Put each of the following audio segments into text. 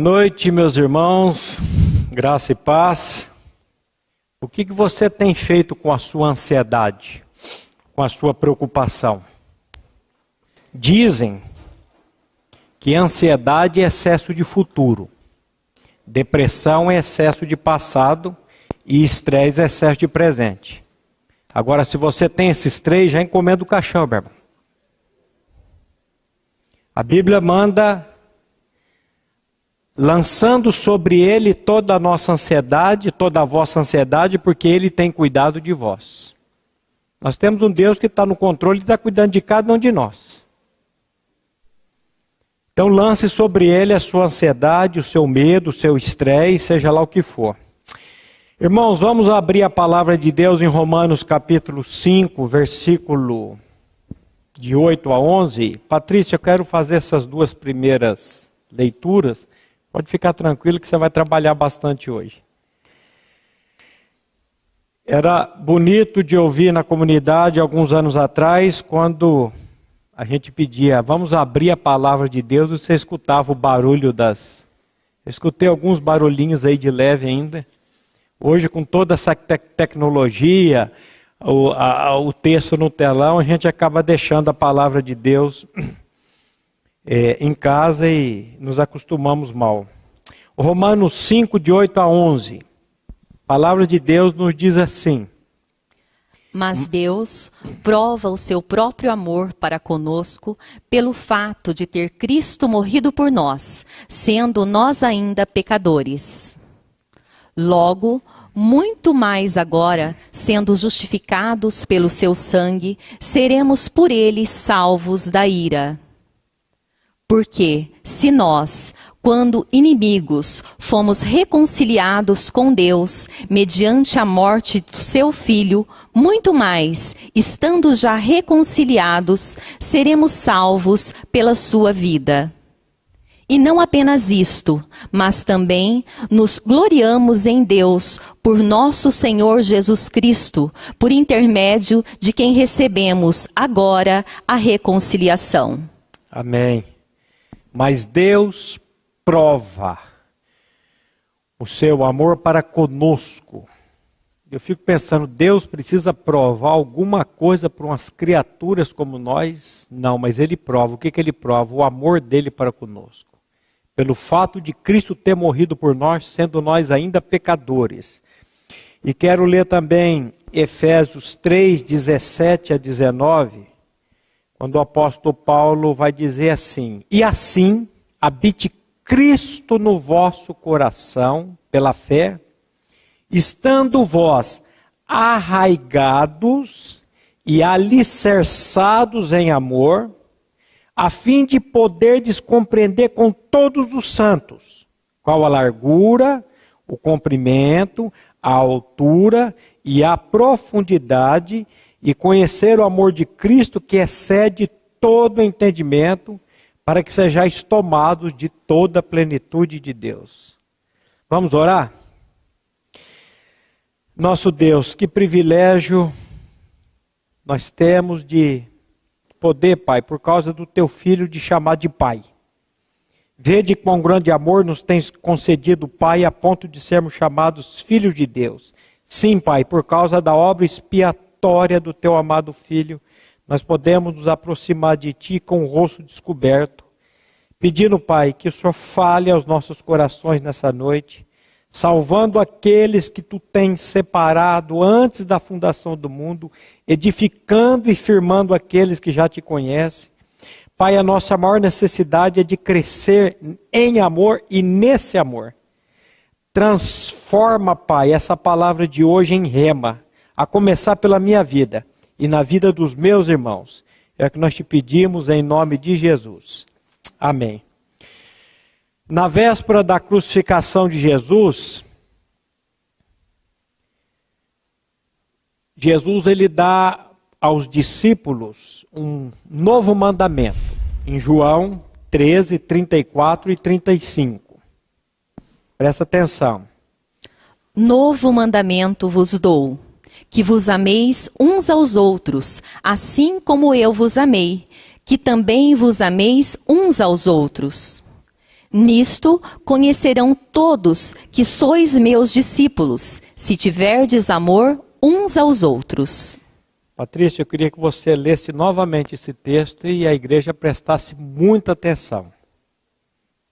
Noite, meus irmãos, graça e paz. O que, que você tem feito com a sua ansiedade, com a sua preocupação? Dizem que ansiedade é excesso de futuro, depressão é excesso de passado e estresse é excesso de presente. Agora, se você tem esses três, já encomenda o caixão, meu irmão. A Bíblia manda lançando sobre ele toda a nossa ansiedade, toda a vossa ansiedade, porque ele tem cuidado de vós. Nós temos um Deus que está no controle e está cuidando de cada um de nós. Então lance sobre ele a sua ansiedade, o seu medo, o seu estresse, seja lá o que for. Irmãos, vamos abrir a palavra de Deus em Romanos capítulo 5, versículo de 8 a 11. Patrícia, eu quero fazer essas duas primeiras leituras Pode ficar tranquilo que você vai trabalhar bastante hoje. Era bonito de ouvir na comunidade alguns anos atrás, quando a gente pedia, vamos abrir a palavra de Deus, e você escutava o barulho das. Eu escutei alguns barulhinhos aí de leve ainda. Hoje, com toda essa te tecnologia, o, a, o texto no telão, a gente acaba deixando a palavra de Deus é, em casa e nos acostumamos mal. Romanos 5, de 8 a 11. A palavra de Deus nos diz assim. Mas Deus prova o seu próprio amor para conosco pelo fato de ter Cristo morrido por nós, sendo nós ainda pecadores. Logo, muito mais agora, sendo justificados pelo seu sangue, seremos por ele salvos da ira. Porque, se nós, quando inimigos, fomos reconciliados com Deus mediante a morte do seu filho, muito mais, estando já reconciliados, seremos salvos pela sua vida. E não apenas isto, mas também nos gloriamos em Deus por nosso Senhor Jesus Cristo, por intermédio de quem recebemos agora a reconciliação. Amém. Mas Deus prova o seu amor para conosco. Eu fico pensando, Deus precisa provar alguma coisa para umas criaturas como nós? Não, mas Ele prova. O que, que Ele prova? O amor dele para conosco. Pelo fato de Cristo ter morrido por nós, sendo nós ainda pecadores. E quero ler também Efésios 3, 17 a 19 quando o apóstolo Paulo vai dizer assim: E assim habite Cristo no vosso coração, pela fé, estando vós arraigados e alicerçados em amor, a fim de poderdes compreender com todos os santos qual a largura, o comprimento, a altura e a profundidade e conhecer o amor de Cristo que excede todo entendimento, para que sejais tomados de toda a plenitude de Deus. Vamos orar? Nosso Deus, que privilégio nós temos de poder, Pai, por causa do teu filho, de chamar de Pai. Vede quão grande amor nos tens concedido, Pai, a ponto de sermos chamados filhos de Deus. Sim, Pai, por causa da obra expiatória vitória do teu amado Filho, nós podemos nos aproximar de Ti com o rosto descoberto, pedindo, Pai, que o Senhor fale aos nossos corações nessa noite, salvando aqueles que Tu tens separado antes da fundação do mundo, edificando e firmando aqueles que já Te conhecem. Pai, a nossa maior necessidade é de crescer em amor e nesse amor. Transforma, Pai, essa palavra de hoje em rema a começar pela minha vida e na vida dos meus irmãos. É o que nós te pedimos em nome de Jesus. Amém. Na véspera da crucificação de Jesus, Jesus ele dá aos discípulos um novo mandamento, em João 13, 34 e 35. Presta atenção. Novo mandamento vos dou que vos ameis uns aos outros, assim como eu vos amei, que também vos ameis uns aos outros. Nisto conhecerão todos que sois meus discípulos, se tiverdes amor uns aos outros. Patrícia, eu queria que você lesse novamente esse texto e a igreja prestasse muita atenção.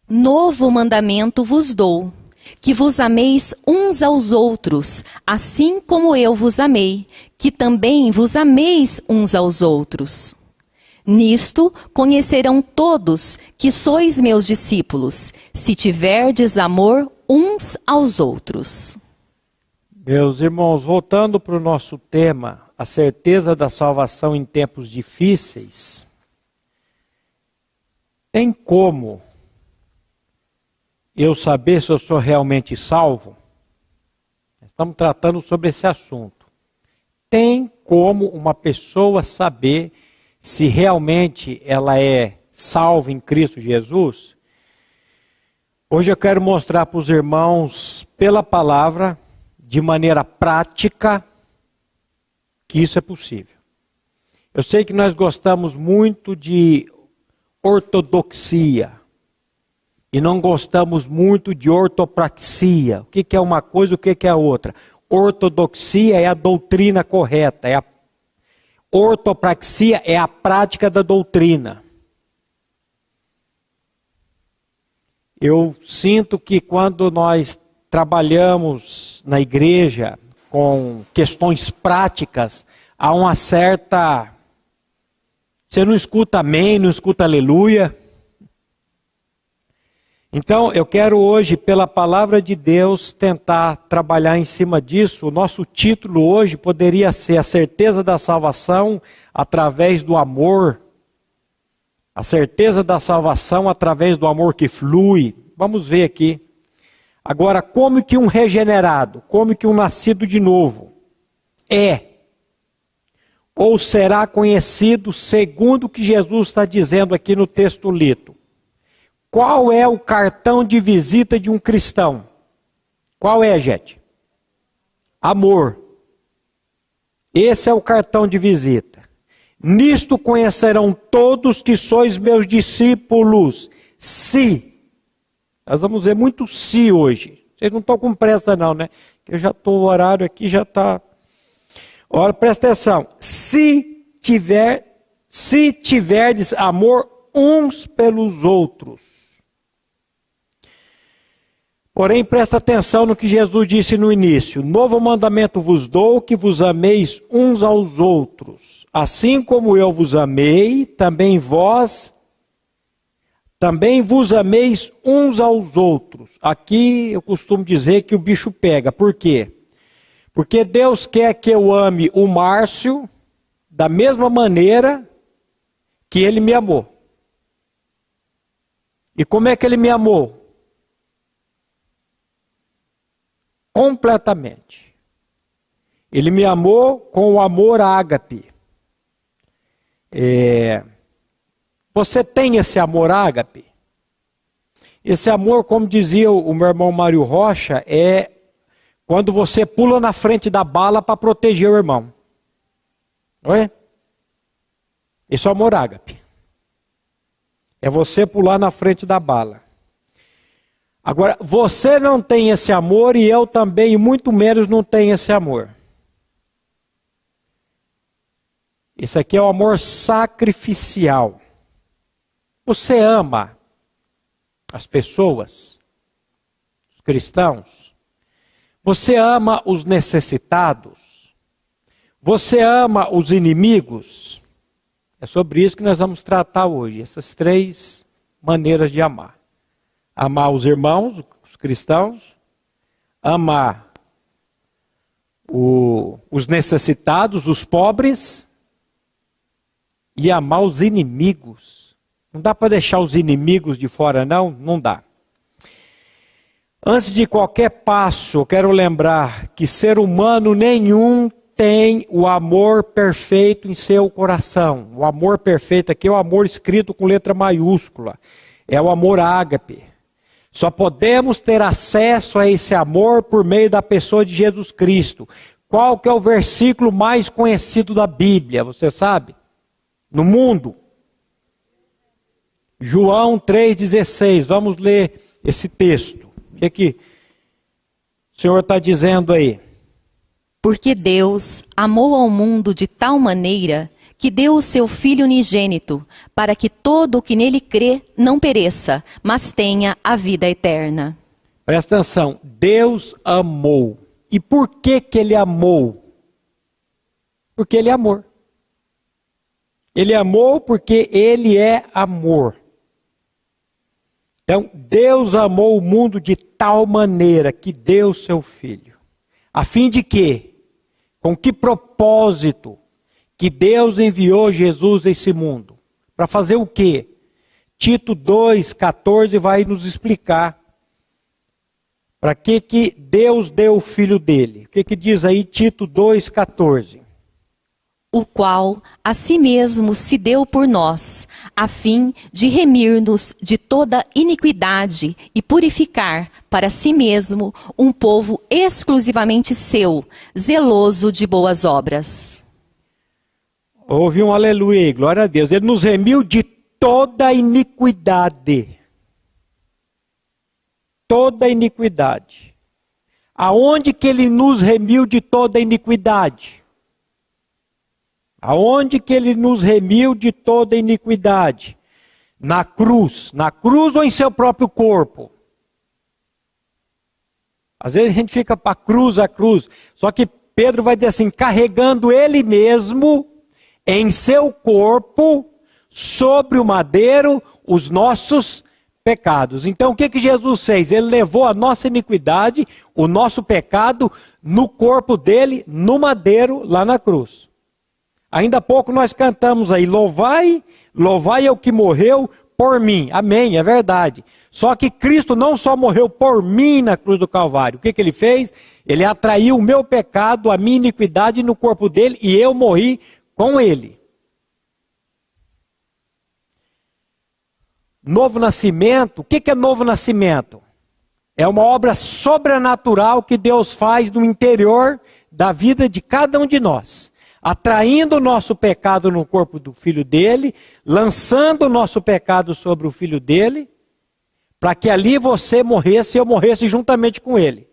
Novo mandamento vos dou: que vos ameis uns aos outros, assim como eu vos amei, que também vos ameis uns aos outros. Nisto conhecerão todos que sois meus discípulos, se tiverdes amor uns aos outros. Meus irmãos, voltando para o nosso tema, a certeza da salvação em tempos difíceis, tem como eu saber se eu sou realmente salvo? Estamos tratando sobre esse assunto. Tem como uma pessoa saber se realmente ela é salva em Cristo Jesus? Hoje eu quero mostrar para os irmãos, pela palavra, de maneira prática, que isso é possível. Eu sei que nós gostamos muito de ortodoxia e não gostamos muito de ortopraxia. O que é uma coisa, o que é a outra? Ortodoxia é a doutrina correta, é a Ortopraxia é a prática da doutrina. Eu sinto que quando nós trabalhamos na igreja com questões práticas, há uma certa. Você não escuta amém, não escuta aleluia. Então, eu quero hoje, pela palavra de Deus, tentar trabalhar em cima disso. O nosso título hoje poderia ser A Certeza da Salvação através do amor. A certeza da salvação através do amor que flui. Vamos ver aqui. Agora, como que um regenerado, como que um nascido de novo é ou será conhecido segundo o que Jesus está dizendo aqui no texto lido? Qual é o cartão de visita de um cristão? Qual é, gente? Amor. Esse é o cartão de visita. Nisto conhecerão todos que sois meus discípulos, se. Nós vamos ver muito se hoje. Vocês não estão com pressa, não, né? Eu já estou, o horário aqui já está. Ora, presta atenção. Se tiver, se tiverdes amor uns pelos outros. Porém, presta atenção no que Jesus disse no início: Novo mandamento vos dou, que vos ameis uns aos outros. Assim como eu vos amei, também vós, também vos ameis uns aos outros. Aqui eu costumo dizer que o bicho pega. Por quê? Porque Deus quer que eu ame o Márcio da mesma maneira que ele me amou. E como é que ele me amou? Completamente. Ele me amou com o amor ágape. É, você tem esse amor ágape? Esse amor, como dizia o meu irmão Mário Rocha, é quando você pula na frente da bala para proteger o irmão. Não é? Isso é amor ágape. É você pular na frente da bala. Agora, você não tem esse amor e eu também, muito menos, não tenho esse amor. Isso aqui é o amor sacrificial. Você ama as pessoas, os cristãos. Você ama os necessitados. Você ama os inimigos. É sobre isso que nós vamos tratar hoje, essas três maneiras de amar amar os irmãos, os cristãos, amar o, os necessitados, os pobres, e amar os inimigos. Não dá para deixar os inimigos de fora, não? Não dá. Antes de qualquer passo, eu quero lembrar que ser humano nenhum tem o amor perfeito em seu coração. O amor perfeito aqui é o amor escrito com letra maiúscula. É o amor ágape. Só podemos ter acesso a esse amor por meio da pessoa de Jesus Cristo. Qual que é o versículo mais conhecido da Bíblia, você sabe? No mundo. João 3,16. Vamos ler esse texto. O que, é que o Senhor está dizendo aí? Porque Deus amou ao mundo de tal maneira que deu o seu Filho unigênito, para que todo o que nele crê não pereça, mas tenha a vida eterna. Presta atenção, Deus amou. E por que que ele amou? Porque ele é amor. Ele amou porque ele é amor. Então, Deus amou o mundo de tal maneira que deu seu filho. A fim de que? Com que propósito? Que Deus enviou Jesus a esse mundo. Para fazer o quê? Tito 2,14 vai nos explicar. Para que, que Deus deu o filho dele? O que, que diz aí Tito 2,14? o qual a si mesmo se deu por nós, a fim de remir-nos de toda iniquidade e purificar para si mesmo um povo exclusivamente seu, zeloso de boas obras. Houve um aleluia, glória a Deus. Ele nos remiu de toda iniquidade. Toda iniquidade. Aonde que ele nos remiu de toda iniquidade? Aonde que ele nos remiu de toda iniquidade? Na cruz. Na cruz ou em seu próprio corpo? Às vezes a gente fica para cruz a cruz. Só que Pedro vai dizer assim: carregando ele mesmo em seu corpo, sobre o madeiro, os nossos pecados. Então o que, que Jesus fez? Ele levou a nossa iniquidade, o nosso pecado, no corpo dele, no madeiro, lá na cruz. Ainda há pouco nós cantamos aí, louvai, louvai é o que morreu por mim. Amém, é verdade. Só que Cristo não só morreu por mim na cruz do Calvário. O que, que ele fez? Ele atraiu o meu pecado, a minha iniquidade no corpo dele e eu morri com ele. Novo nascimento, o que, é novo nascimento? É uma obra sobrenatural que Deus faz no interior da vida de cada um de nós atraindo o nosso pecado no corpo do filho dele, lançando o nosso pecado sobre o filho dele, para que ali você morresse e eu morresse juntamente com ele.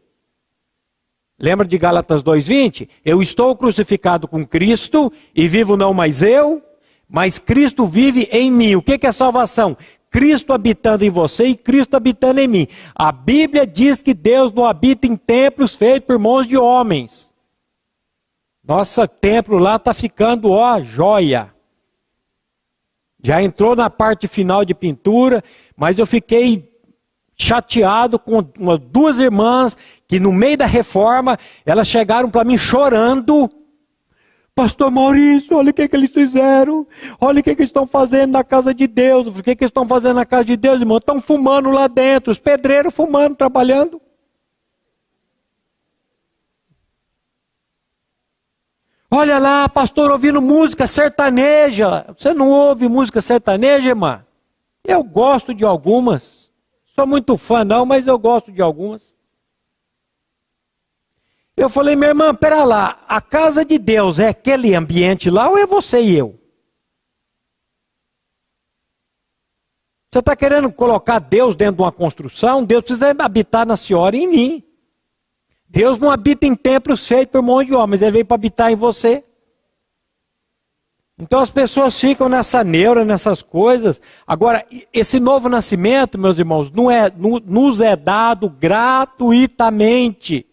Lembra de Gálatas 2:20? Eu estou crucificado com Cristo e vivo não mais eu, mas Cristo vive em mim. O que é salvação? Cristo habitando em você e Cristo habitando em mim. A Bíblia diz que Deus não habita em templos feitos por mãos de homens. Nossa templo lá está ficando, ó, joia. Já entrou na parte final de pintura, mas eu fiquei chateado com duas irmãs que no meio da reforma, elas chegaram para mim chorando. Pastor Maurício, olha o que, que eles fizeram. Olha o que, que eles estão fazendo na casa de Deus. O que, que eles estão fazendo na casa de Deus, irmão? Estão fumando lá dentro. Os pedreiros fumando, trabalhando. Olha lá, pastor, ouvindo música sertaneja. Você não ouve música sertaneja, irmã? Eu gosto de algumas. Sou muito fã, não, mas eu gosto de algumas. Eu falei, minha irmã, pera lá, a casa de Deus é aquele ambiente lá ou é você e eu? Você está querendo colocar Deus dentro de uma construção? Deus precisa habitar na senhora e em mim. Deus não habita em templos feitos por mão de homens, ele veio para habitar em você. Então as pessoas ficam nessa neura, nessas coisas. Agora, esse novo nascimento, meus irmãos, não é, nos é dado gratuitamente.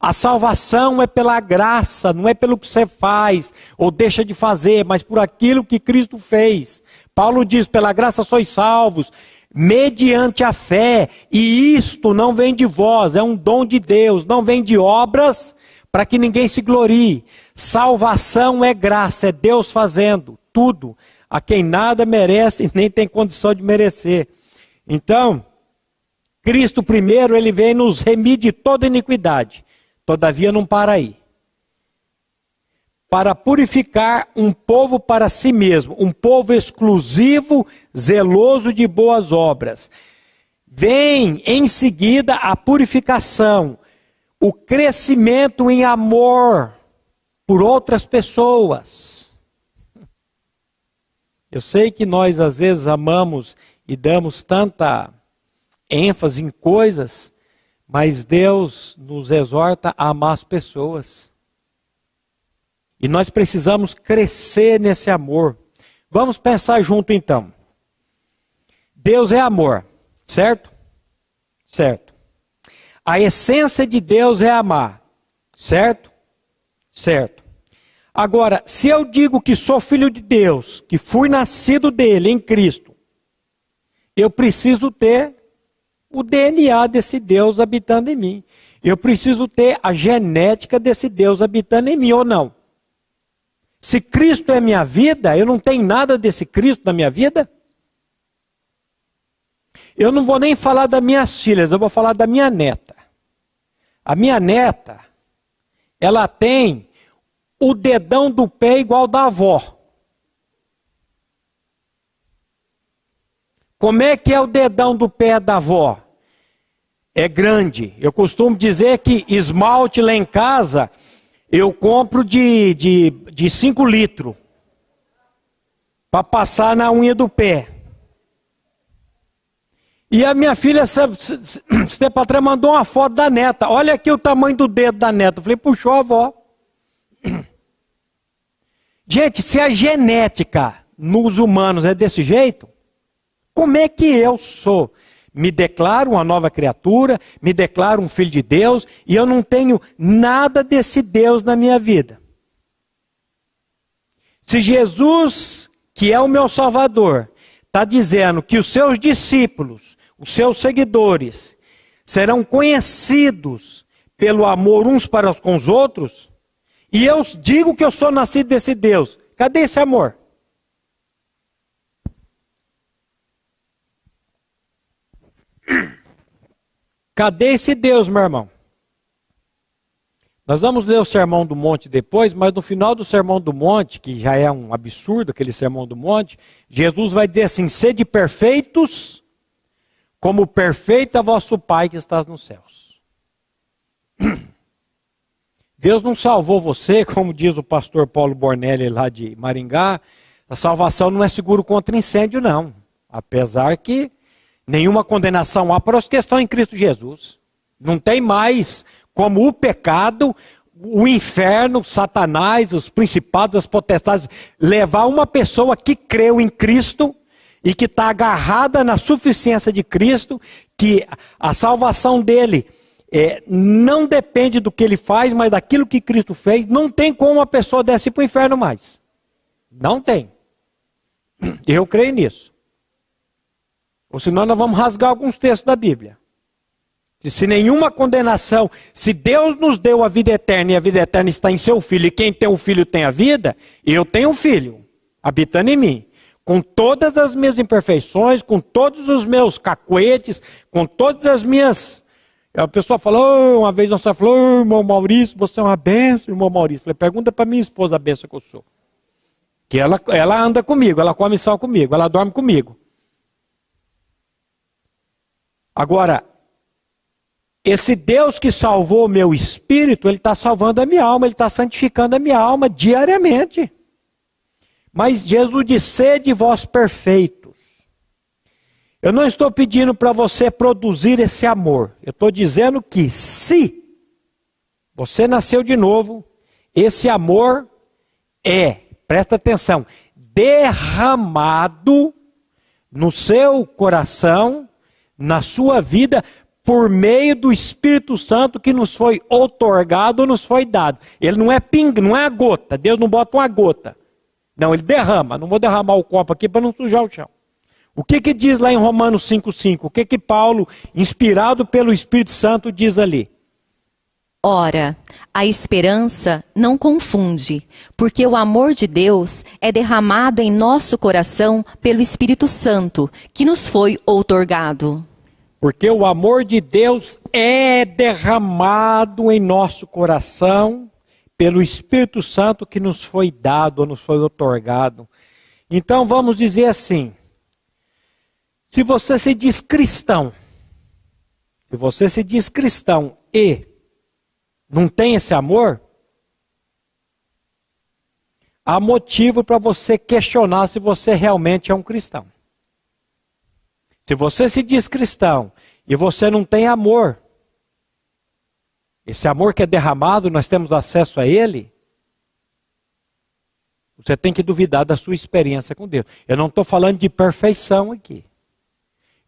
A salvação é pela graça, não é pelo que você faz ou deixa de fazer, mas por aquilo que Cristo fez. Paulo diz: pela graça sois salvos, mediante a fé, e isto não vem de vós, é um dom de Deus, não vem de obras, para que ninguém se glorie. Salvação é graça, é Deus fazendo tudo, a quem nada merece nem tem condição de merecer. Então, Cristo primeiro, ele vem nos remir de toda iniquidade. Todavia não para aí para purificar um povo para si mesmo, um povo exclusivo, zeloso de boas obras. Vem em seguida a purificação, o crescimento em amor por outras pessoas. Eu sei que nós às vezes amamos e damos tanta ênfase em coisas, mas Deus nos exorta a amar as pessoas. E nós precisamos crescer nesse amor. Vamos pensar junto então. Deus é amor, certo? Certo. A essência de Deus é amar, certo? Certo. Agora, se eu digo que sou filho de Deus, que fui nascido dele em Cristo, eu preciso ter o DNA desse Deus habitando em mim. Eu preciso ter a genética desse Deus habitando em mim ou não? Se Cristo é minha vida, eu não tenho nada desse Cristo na minha vida? Eu não vou nem falar das minhas filhas, eu vou falar da minha neta. A minha neta, ela tem o dedão do pé igual da avó. Como é que é o dedão do pé da avó? É grande. Eu costumo dizer que esmalte lá em casa eu compro de 5 de, de cinco litros para passar na unha do pé. E a minha filha, esse tempo atrás, mandou uma foto da neta. Olha aqui o tamanho do dedo da neta. Eu falei, puxou a avó. Gente, se a genética nos humanos é desse jeito, como é que eu sou? me declaro uma nova criatura, me declaro um filho de Deus e eu não tenho nada desse Deus na minha vida. Se Jesus, que é o meu Salvador, está dizendo que os seus discípulos, os seus seguidores, serão conhecidos pelo amor uns para com os outros, e eu digo que eu sou nascido desse Deus, cadê esse amor? Cadê esse Deus, meu irmão? Nós vamos ler o Sermão do Monte depois, mas no final do Sermão do Monte, que já é um absurdo aquele Sermão do Monte, Jesus vai dizer assim: sede perfeitos, como perfeito é vosso Pai que está nos céus. Deus não salvou você, como diz o pastor Paulo Bornelli lá de Maringá, a salvação não é seguro contra incêndio, não. Apesar que Nenhuma condenação há para os que estão em Cristo Jesus. Não tem mais como o pecado, o inferno, Satanás, os principados, as potestades, levar uma pessoa que creu em Cristo e que está agarrada na suficiência de Cristo, que a salvação dele é, não depende do que ele faz, mas daquilo que Cristo fez. Não tem como uma pessoa descer para o inferno mais. Não tem. Eu creio nisso. Ou senão nós vamos rasgar alguns textos da Bíblia. Se nenhuma condenação, se Deus nos deu a vida eterna e a vida eterna está em seu filho, e quem tem o um filho tem a vida, eu tenho um filho, habitando em mim, com todas as minhas imperfeições, com todos os meus cacuetes, com todas as minhas. A pessoa falou, uma vez nossa falou, oh, irmão Maurício, você é uma benção, irmão Maurício. falei, pergunta para minha esposa a benção que eu sou. Que ela, ela anda comigo, ela come sal comigo, ela dorme comigo. Agora, esse Deus que salvou o meu espírito, ele está salvando a minha alma, ele está santificando a minha alma diariamente. Mas Jesus disse: sede vós perfeitos. Eu não estou pedindo para você produzir esse amor. Eu estou dizendo que se você nasceu de novo, esse amor é, presta atenção, derramado no seu coração na sua vida por meio do Espírito Santo que nos foi otorgado, nos foi dado. Ele não é ping, não é a gota. Deus não bota uma gota. Não, ele derrama. Não vou derramar o copo aqui para não sujar o chão. O que que diz lá em Romanos 5:5? O que que Paulo, inspirado pelo Espírito Santo, diz ali? Ora, a esperança não confunde, porque o amor de Deus é derramado em nosso coração pelo Espírito Santo, que nos foi outorgado. Porque o amor de Deus é derramado em nosso coração pelo Espírito Santo que nos foi dado, nos foi otorgado. Então vamos dizer assim: se você se diz cristão, se você se diz cristão e não tem esse amor, há motivo para você questionar se você realmente é um cristão. Se você se diz cristão e você não tem amor, esse amor que é derramado, nós temos acesso a ele, você tem que duvidar da sua experiência com Deus. Eu não estou falando de perfeição aqui.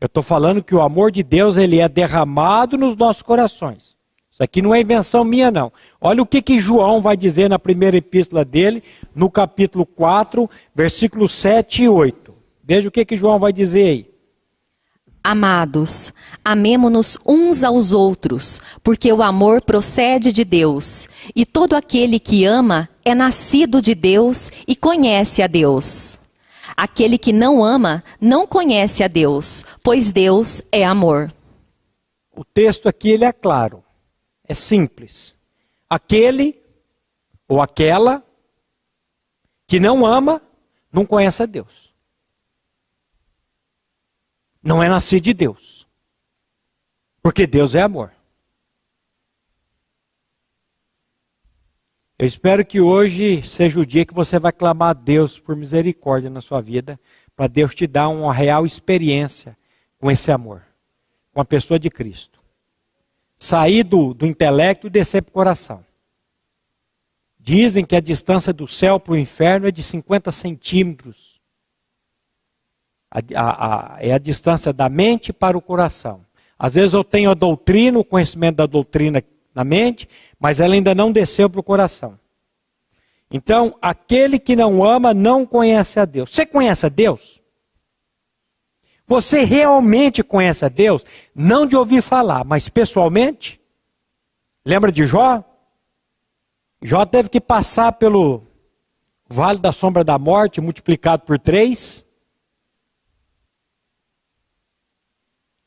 Eu estou falando que o amor de Deus ele é derramado nos nossos corações. Isso aqui não é invenção minha, não. Olha o que, que João vai dizer na primeira epístola dele, no capítulo 4, versículos 7 e 8. Veja o que, que João vai dizer aí. Amados, amemo-nos uns aos outros, porque o amor procede de Deus, e todo aquele que ama é nascido de Deus e conhece a Deus. Aquele que não ama não conhece a Deus, pois Deus é amor. O texto aqui ele é claro. É simples. Aquele ou aquela que não ama, não conhece a Deus. Não é nascido de Deus. Porque Deus é amor. Eu espero que hoje seja o dia que você vai clamar a Deus por misericórdia na sua vida, para Deus te dar uma real experiência com esse amor, com a pessoa de Cristo sair do, do intelecto e descer para o coração. Dizem que a distância do céu para o inferno é de 50 centímetros. A, a, a, é a distância da mente para o coração. Às vezes eu tenho a doutrina, o conhecimento da doutrina na mente, mas ela ainda não desceu para o coração. Então, aquele que não ama não conhece a Deus. Você conhece a Deus? Você realmente conhece a Deus? Não de ouvir falar, mas pessoalmente? Lembra de Jó? Jó teve que passar pelo vale da sombra da morte, multiplicado por três.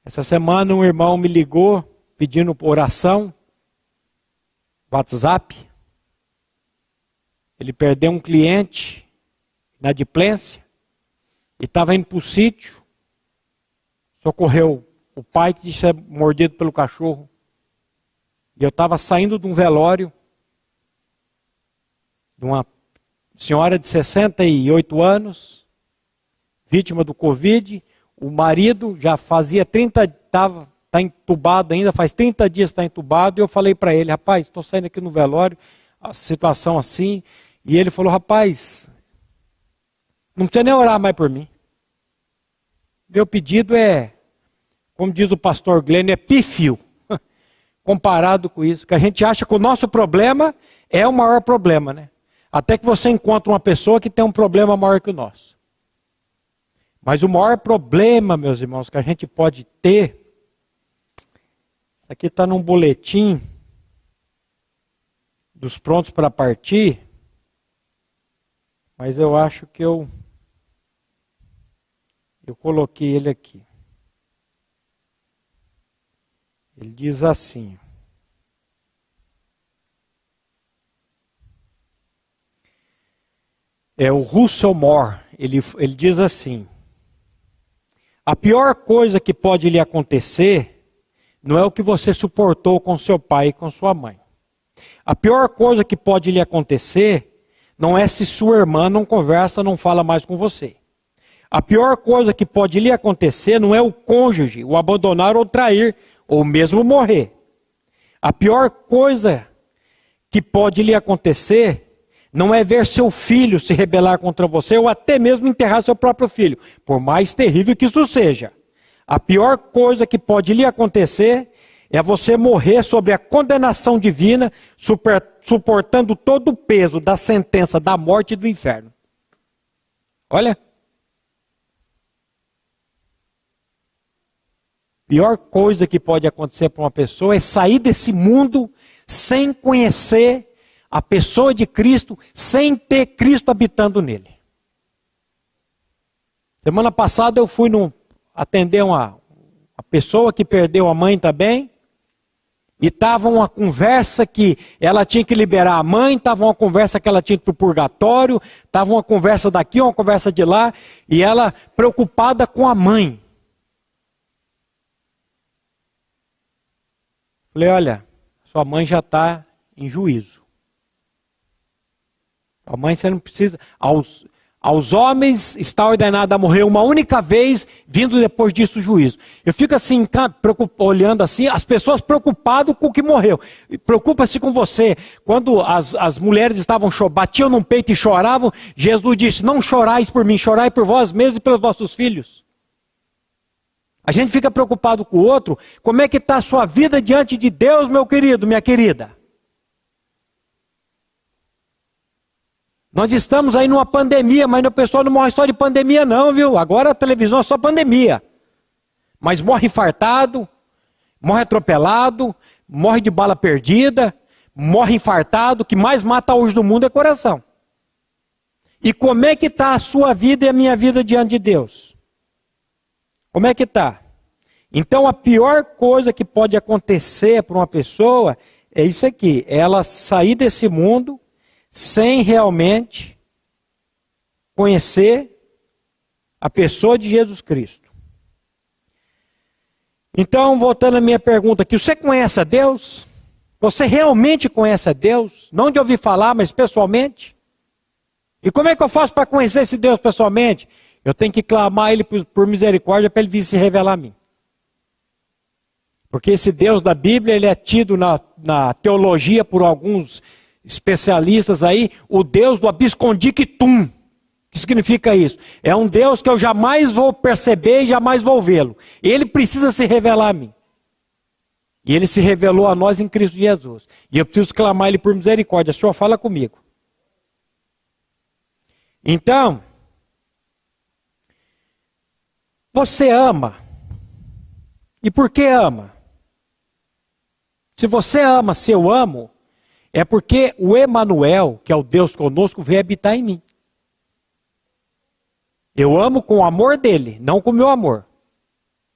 Essa semana um irmão me ligou pedindo oração, WhatsApp. Ele perdeu um cliente na diplência e estava indo para o sítio socorreu o pai que tinha mordido pelo cachorro. E eu estava saindo de um velório de uma senhora de 68 anos, vítima do Covid. O marido já fazia 30, estava tá entubado ainda, faz 30 dias está entubado. E eu falei para ele, rapaz, estou saindo aqui no velório, a situação assim. E ele falou, rapaz, não precisa nem orar mais por mim. Meu pedido é como diz o pastor Glenn, é pífio comparado com isso. Que a gente acha que o nosso problema é o maior problema, né? Até que você encontra uma pessoa que tem um problema maior que o nosso. Mas o maior problema, meus irmãos, que a gente pode ter. Isso aqui está num boletim dos prontos para partir. Mas eu acho que eu. Eu coloquei ele aqui. Ele diz assim: É o Russell Moore, ele, ele diz assim: A pior coisa que pode lhe acontecer não é o que você suportou com seu pai e com sua mãe. A pior coisa que pode lhe acontecer não é se sua irmã não conversa, não fala mais com você. A pior coisa que pode lhe acontecer não é o cônjuge o abandonar ou trair ou mesmo morrer. A pior coisa que pode lhe acontecer não é ver seu filho se rebelar contra você ou até mesmo enterrar seu próprio filho, por mais terrível que isso seja. A pior coisa que pode lhe acontecer é você morrer sob a condenação divina, super, suportando todo o peso da sentença da morte e do inferno. Olha. pior coisa que pode acontecer para uma pessoa é sair desse mundo sem conhecer a pessoa de Cristo, sem ter Cristo habitando nele. Semana passada eu fui num, atender uma, uma pessoa que perdeu a mãe também. E estava uma conversa que ela tinha que liberar a mãe, estava uma conversa que ela tinha para o purgatório, estava uma conversa daqui, uma conversa de lá, e ela preocupada com a mãe. Falei, olha, sua mãe já está em juízo. A mãe você não precisa. Aos, aos homens está ordenado a morrer uma única vez, vindo depois disso o juízo. Eu fico assim, olhando assim, as pessoas preocupadas com o que morreu. Preocupa-se com você. Quando as, as mulheres estavam batiam no peito e choravam, Jesus disse: Não chorais por mim, chorai por vós mesmos e pelos vossos filhos. A gente fica preocupado com o outro. Como é que está a sua vida diante de Deus, meu querido, minha querida? Nós estamos aí numa pandemia, mas o pessoal não morre só de pandemia, não, viu? Agora a televisão é só pandemia. Mas morre infartado, morre atropelado, morre de bala perdida, morre infartado. O que mais mata hoje no mundo é coração. E como é que está a sua vida e a minha vida diante de Deus? Como é que está? Então a pior coisa que pode acontecer para uma pessoa é isso aqui: ela sair desse mundo sem realmente conhecer a pessoa de Jesus Cristo. Então, voltando à minha pergunta aqui, você conhece a Deus? Você realmente conhece a Deus? Não de ouvir falar, mas pessoalmente? E como é que eu faço para conhecer esse Deus pessoalmente? Eu tenho que clamar Ele por misericórdia para Ele vir se revelar a mim. Porque esse Deus da Bíblia, ele é tido na, na teologia por alguns especialistas aí, o Deus do abiscondictum. O que significa isso? É um Deus que eu jamais vou perceber e jamais vou vê-lo. Ele precisa se revelar a mim. E ele se revelou a nós em Cristo Jesus. E eu preciso clamar ele por misericórdia. Senhor fala comigo. Então, você ama. E por que ama? Se você ama, se eu amo, é porque o Emanuel, que é o Deus conosco, veio habitar em mim. Eu amo com o amor dele, não com o meu amor.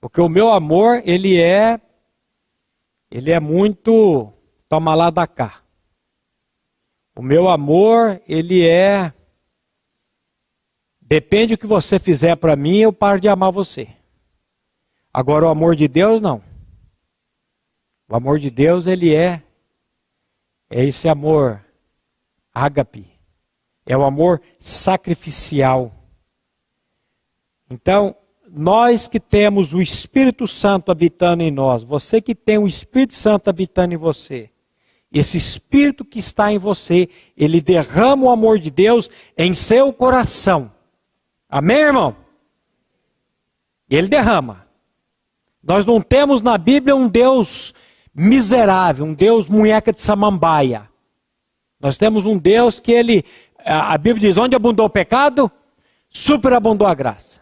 Porque o meu amor, ele é ele é muito toma lá da cá. O meu amor, ele é depende do que você fizer para mim, eu paro de amar você. Agora o amor de Deus não. O amor de Deus, ele é é esse amor ágape. É o amor sacrificial. Então, nós que temos o Espírito Santo habitando em nós, você que tem o Espírito Santo habitando em você, esse Espírito que está em você, ele derrama o amor de Deus em seu coração. Amém, irmão? Ele derrama. Nós não temos na Bíblia um Deus miserável, um Deus munheca de samambaia. Nós temos um Deus que ele, a Bíblia diz, onde abundou o pecado, superabundou a graça.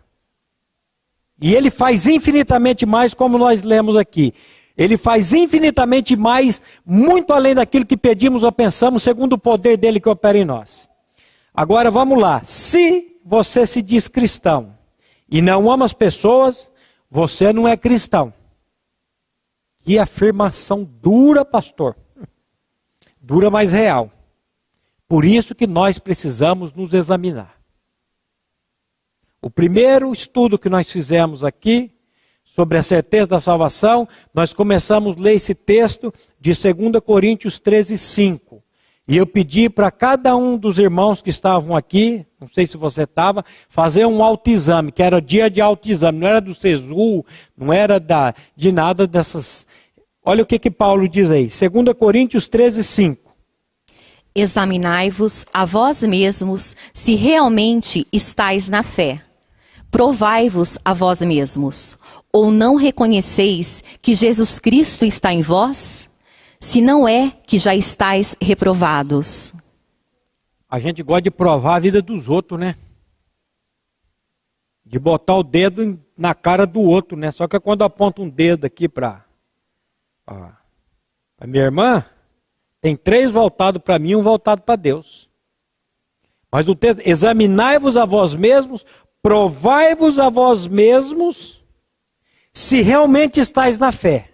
E ele faz infinitamente mais, como nós lemos aqui. Ele faz infinitamente mais, muito além daquilo que pedimos ou pensamos, segundo o poder dele que opera em nós. Agora vamos lá. Se você se diz cristão e não ama as pessoas, você não é cristão. Que afirmação dura, pastor. Dura, mas real. Por isso que nós precisamos nos examinar. O primeiro estudo que nós fizemos aqui sobre a certeza da salvação, nós começamos a ler esse texto de 2 Coríntios 13, 5. E eu pedi para cada um dos irmãos que estavam aqui, não sei se você estava, fazer um autoexame, que era dia de autoexame, não era do SESU, não era da, de nada dessas. Olha o que, que Paulo diz aí, 2 Coríntios 13, 5. Examinai-vos a vós mesmos se realmente estáis na fé. Provai-vos a vós mesmos. Ou não reconheceis que Jesus Cristo está em vós? Se não é que já estáis reprovados. A gente gosta de provar a vida dos outros, né? De botar o dedo na cara do outro, né? Só que quando aponta um dedo aqui para a minha irmã, tem três voltados para mim e um voltado para Deus. Mas o texto, examinai-vos a vós mesmos, provai-vos a vós mesmos, se realmente estáis na fé.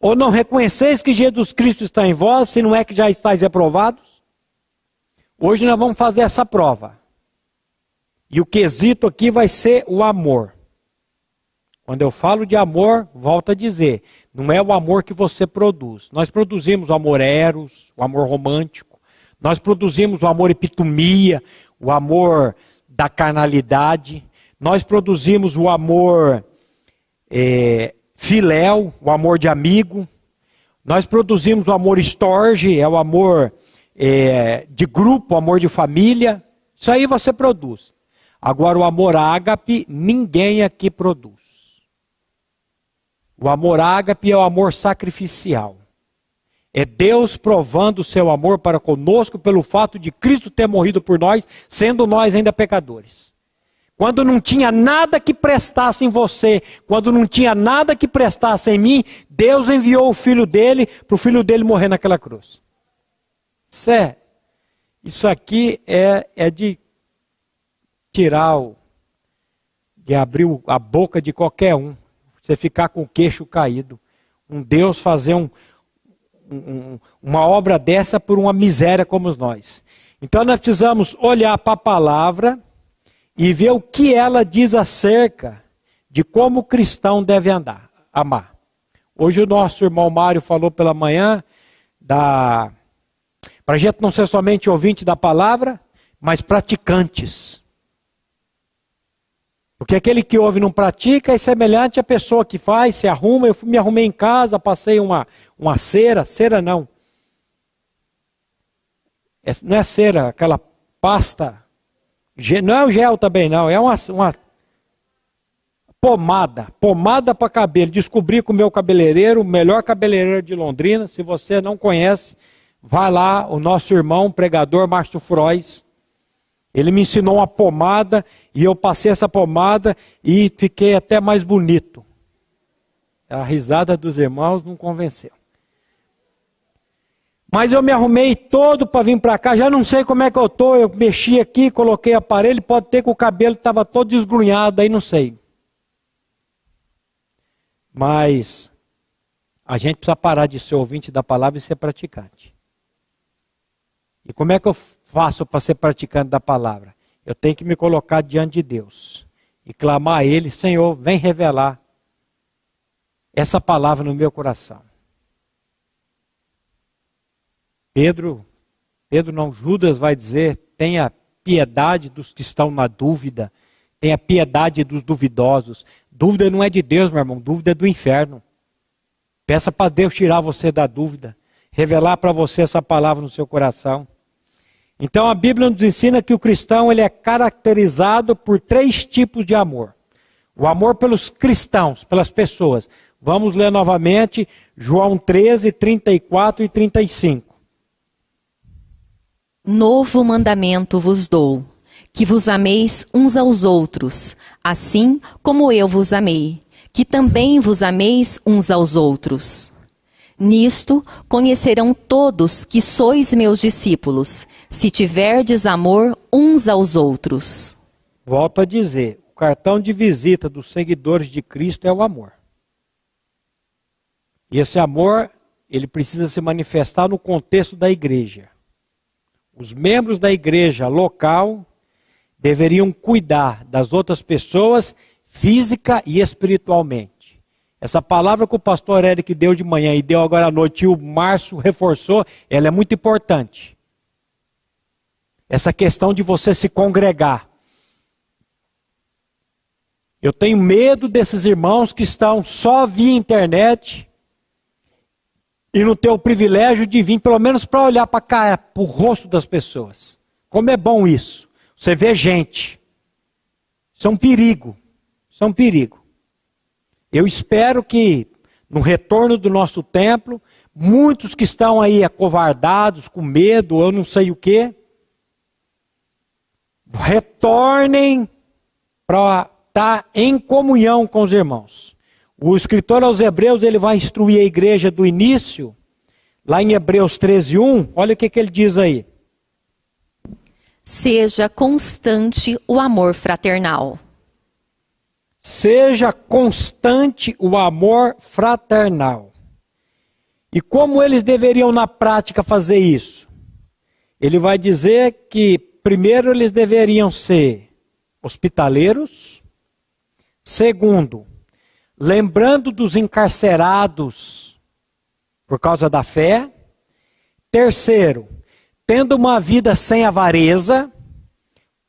Ou não reconheceis que Jesus Cristo está em vós, se não é que já estáis reprovados? Hoje nós vamos fazer essa prova. E o quesito aqui vai ser o amor. Quando eu falo de amor, volto a dizer, não é o amor que você produz. Nós produzimos o amor eros, o amor romântico. Nós produzimos o amor epitomia, o amor da carnalidade. Nós produzimos o amor é, filéu, o amor de amigo. Nós produzimos o amor estorge, é o amor é, de grupo, o amor de família. Isso aí você produz. Agora, o amor ágape, ninguém aqui produz. O amor ágape é o amor sacrificial. É Deus provando o seu amor para conosco pelo fato de Cristo ter morrido por nós, sendo nós ainda pecadores. Quando não tinha nada que prestasse em você, quando não tinha nada que prestasse em mim, Deus enviou o filho dele para o filho dele morrer naquela cruz. Isso, é, isso aqui é, é de tirar, o, de abrir a boca de qualquer um. Você ficar com o queixo caído. Um Deus fazer um, um, uma obra dessa por uma miséria como nós. Então nós precisamos olhar para a palavra e ver o que ela diz acerca de como o cristão deve andar, amar. Hoje o nosso irmão Mário falou pela manhã da para a gente não ser somente ouvinte da palavra, mas praticantes. Porque aquele que ouve não pratica é semelhante à pessoa que faz, se arruma. Eu me arrumei em casa, passei uma, uma cera, cera não. É, não é cera, aquela pasta. Não é o gel também, não. É uma, uma pomada. Pomada para cabelo. Descobri com o meu cabeleireiro, o melhor cabeleireiro de Londrina. Se você não conhece, vai lá, o nosso irmão, pregador Márcio Frois. Ele me ensinou uma pomada e eu passei essa pomada e fiquei até mais bonito. A risada dos irmãos não convenceu. Mas eu me arrumei todo para vir para cá, já não sei como é que eu estou. Eu mexi aqui, coloquei aparelho, pode ter que o cabelo estava todo desgrunhado, aí não sei. Mas a gente precisa parar de ser ouvinte da palavra e ser praticante. E como é que eu faço para ser praticante da palavra? Eu tenho que me colocar diante de Deus e clamar a Ele: Senhor, vem revelar essa palavra no meu coração. Pedro, Pedro não, Judas vai dizer: tenha piedade dos que estão na dúvida, tenha piedade dos duvidosos. Dúvida não é de Deus, meu irmão, dúvida é do inferno. Peça para Deus tirar você da dúvida, revelar para você essa palavra no seu coração. Então a Bíblia nos ensina que o cristão ele é caracterizado por três tipos de amor. O amor pelos cristãos, pelas pessoas. Vamos ler novamente João 13, 34 e 35. Novo mandamento vos dou, que vos ameis uns aos outros, assim como eu vos amei, que também vos ameis uns aos outros. Nisto conhecerão todos que sois meus discípulos, se tiverdes amor uns aos outros. Volto a dizer, o cartão de visita dos seguidores de Cristo é o amor. E esse amor, ele precisa se manifestar no contexto da igreja. Os membros da igreja local deveriam cuidar das outras pessoas física e espiritualmente. Essa palavra que o pastor Eric deu de manhã e deu agora à noite e o Márcio reforçou, ela é muito importante. Essa questão de você se congregar. Eu tenho medo desses irmãos que estão só via internet e não ter o privilégio de vir, pelo menos para olhar para cá, para o rosto das pessoas. Como é bom isso. Você vê gente. Isso é um perigo. Isso é um perigo. Eu espero que no retorno do nosso templo, muitos que estão aí acovardados, com medo, eu não sei o que, retornem para estar em comunhão com os irmãos. O escritor aos Hebreus ele vai instruir a igreja do início, lá em Hebreus 13:1. Olha o que, que ele diz aí. Seja constante o amor fraternal. Seja constante o amor fraternal. E como eles deveriam na prática fazer isso? Ele vai dizer que primeiro eles deveriam ser hospitaleiros, segundo, lembrando dos encarcerados por causa da fé, terceiro, tendo uma vida sem avareza.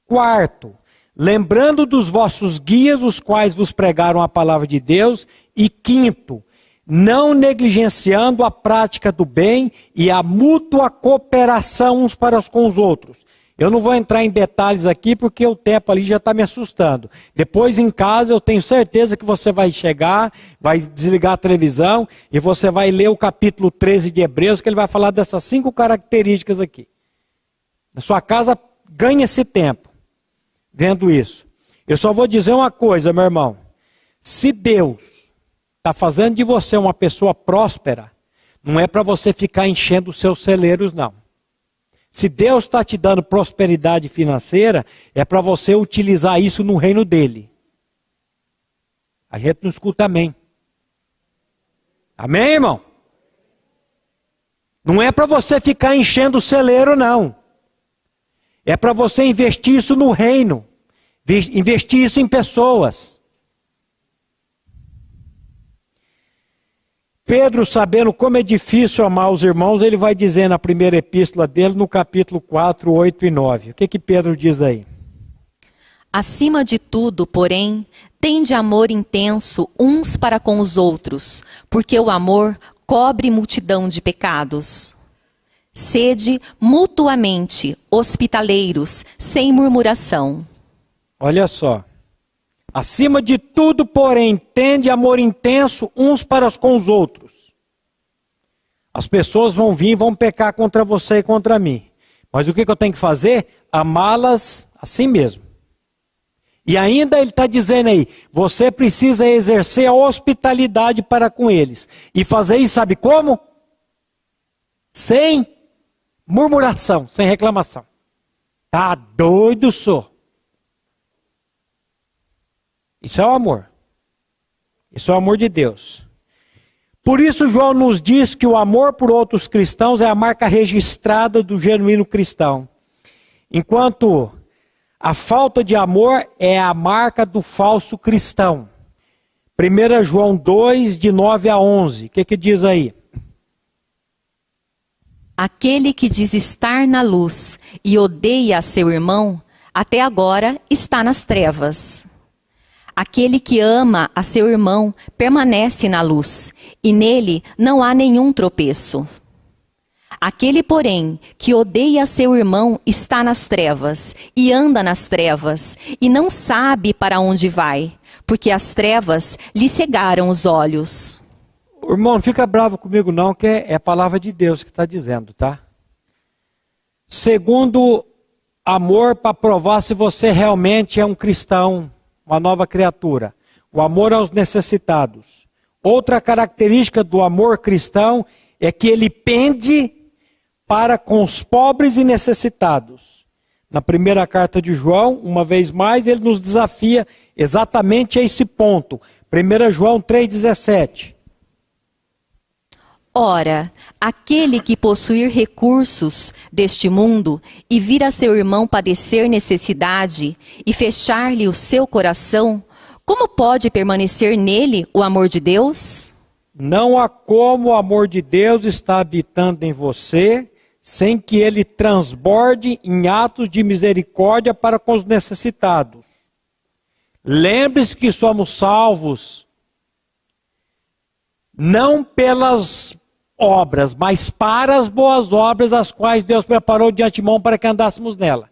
Quarto, lembrando dos vossos guias, os quais vos pregaram a palavra de Deus. E quinto, não negligenciando a prática do bem e a mútua cooperação uns para com os outros. Eu não vou entrar em detalhes aqui porque o tempo ali já está me assustando. Depois em casa eu tenho certeza que você vai chegar, vai desligar a televisão e você vai ler o capítulo 13 de Hebreus, que ele vai falar dessas cinco características aqui. Na sua casa, ganha esse tempo vendo isso. Eu só vou dizer uma coisa, meu irmão. Se Deus está fazendo de você uma pessoa próspera, não é para você ficar enchendo os seus celeiros, não. Se Deus está te dando prosperidade financeira, é para você utilizar isso no reino dele. A gente não escuta amém. Amém, irmão? Não é para você ficar enchendo o celeiro, não. É para você investir isso no reino, investir isso em pessoas. Pedro, sabendo como é difícil amar os irmãos, ele vai dizer na primeira epístola dele, no capítulo 4, 8 e 9. O que, que Pedro diz aí? Acima de tudo, porém, tende amor intenso uns para com os outros, porque o amor cobre multidão de pecados. Sede mutuamente hospitaleiros, sem murmuração. Olha só. Acima de tudo, porém, tende amor intenso uns para com os outros. As pessoas vão vir e vão pecar contra você e contra mim. Mas o que, que eu tenho que fazer? Amá-las assim mesmo. E ainda ele está dizendo aí: você precisa exercer a hospitalidade para com eles. E fazer isso, sabe como? Sem murmuração, sem reclamação. Tá doido, sou. Isso é o amor. Isso é o amor de Deus. Por isso, João nos diz que o amor por outros cristãos é a marca registrada do genuíno cristão. Enquanto a falta de amor é a marca do falso cristão. 1 João 2, de 9 a 11. O que, que diz aí? Aquele que diz estar na luz e odeia seu irmão, até agora está nas trevas. Aquele que ama a seu irmão permanece na luz, e nele não há nenhum tropeço. Aquele, porém, que odeia seu irmão está nas trevas, e anda nas trevas, e não sabe para onde vai, porque as trevas lhe cegaram os olhos. Irmão, não fica bravo comigo não, que é, é a palavra de Deus que está dizendo, tá? Segundo amor para provar se você realmente é um cristão, uma nova criatura. O amor aos necessitados. Outra característica do amor cristão é que ele pende para com os pobres e necessitados. Na primeira carta de João, uma vez mais, ele nos desafia exatamente a esse ponto. 1 João 3,17. Ora, aquele que possuir recursos deste mundo e vir a seu irmão padecer necessidade e fechar-lhe o seu coração, como pode permanecer nele o amor de Deus? Não há como o amor de Deus estar habitando em você sem que ele transborde em atos de misericórdia para com os necessitados. Lembre-se que somos salvos não pelas obras, mas para as boas obras, as quais Deus preparou de antemão para que andássemos nela.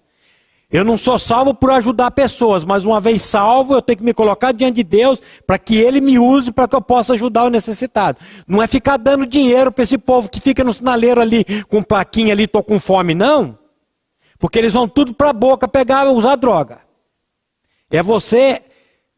Eu não sou salvo por ajudar pessoas, mas uma vez salvo, eu tenho que me colocar diante de Deus para que Ele me use para que eu possa ajudar o necessitado. Não é ficar dando dinheiro para esse povo que fica no sinaleiro ali com plaquinha ali, estou com fome, não. Porque eles vão tudo para a boca pegar, usar droga. É você